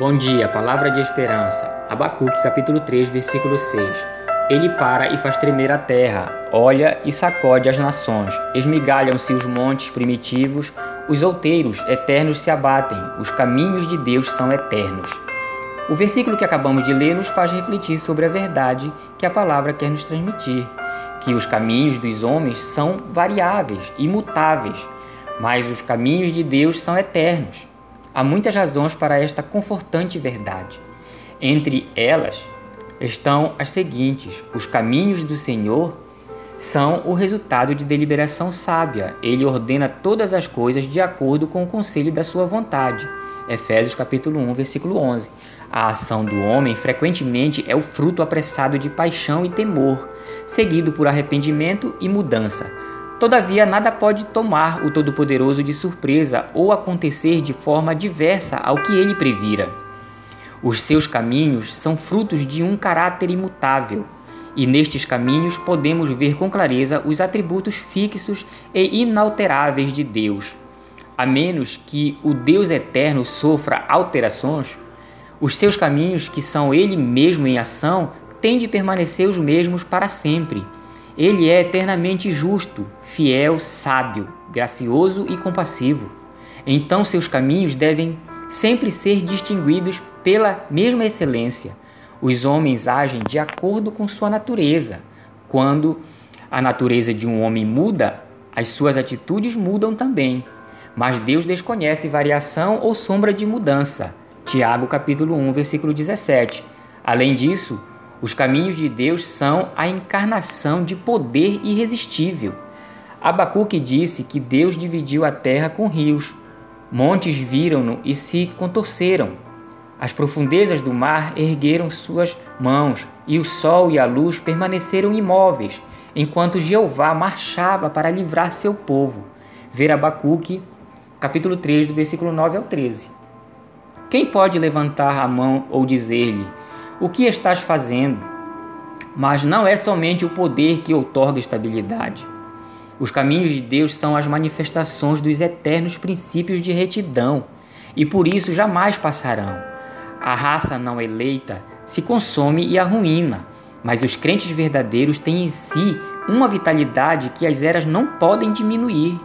Bom dia, palavra de esperança. Abacuque, capítulo 3, versículo 6. Ele para e faz tremer a terra, olha e sacode as nações. Esmigalham-se os montes primitivos, os outeiros eternos se abatem, os caminhos de Deus são eternos. O versículo que acabamos de ler nos faz refletir sobre a verdade que a palavra quer nos transmitir, que os caminhos dos homens são variáveis, imutáveis, mas os caminhos de Deus são eternos. Há muitas razões para esta confortante verdade. Entre elas estão as seguintes: os caminhos do Senhor são o resultado de deliberação sábia. Ele ordena todas as coisas de acordo com o conselho da sua vontade. Efésios capítulo 1, versículo 11. A ação do homem frequentemente é o fruto apressado de paixão e temor, seguido por arrependimento e mudança. Todavia, nada pode tomar o Todo-Poderoso de surpresa ou acontecer de forma diversa ao que ele previra. Os seus caminhos são frutos de um caráter imutável, e nestes caminhos podemos ver com clareza os atributos fixos e inalteráveis de Deus. A menos que o Deus eterno sofra alterações, os seus caminhos, que são Ele mesmo em ação, têm de permanecer os mesmos para sempre ele é eternamente justo, fiel, sábio, gracioso e compassivo. Então seus caminhos devem sempre ser distinguidos pela mesma excelência. Os homens agem de acordo com sua natureza. Quando a natureza de um homem muda, as suas atitudes mudam também. Mas Deus desconhece variação ou sombra de mudança. Tiago capítulo 1, versículo 17. Além disso, os caminhos de Deus são a encarnação de poder irresistível. Abacuque disse que Deus dividiu a terra com rios. Montes viram-no e se contorceram. As profundezas do mar ergueram suas mãos, e o sol e a luz permaneceram imóveis, enquanto Jeová marchava para livrar seu povo. Ver Abacuque, capítulo 3, do versículo 9 ao 13. Quem pode levantar a mão ou dizer-lhe: o que estás fazendo. Mas não é somente o poder que outorga estabilidade. Os caminhos de Deus são as manifestações dos eternos princípios de retidão e por isso jamais passarão. A raça não eleita se consome e arruína, mas os crentes verdadeiros têm em si uma vitalidade que as eras não podem diminuir.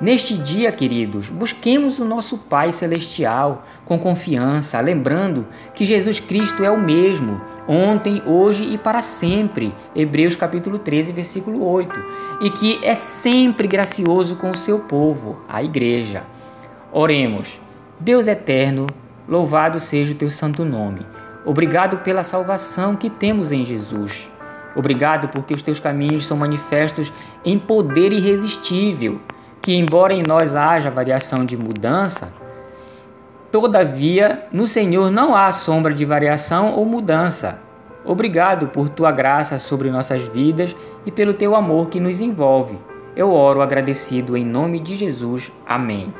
Neste dia, queridos, busquemos o nosso Pai Celestial com confiança, lembrando que Jesus Cristo é o mesmo, ontem, hoje e para sempre. Hebreus capítulo 13, versículo 8. E que é sempre gracioso com o seu povo, a igreja. Oremos. Deus eterno, louvado seja o teu santo nome. Obrigado pela salvação que temos em Jesus. Obrigado porque os teus caminhos são manifestos em poder irresistível que, embora em nós haja variação de mudança, todavia no Senhor não há sombra de variação ou mudança. Obrigado por tua graça sobre nossas vidas e pelo teu amor que nos envolve. Eu oro agradecido em nome de Jesus. Amém.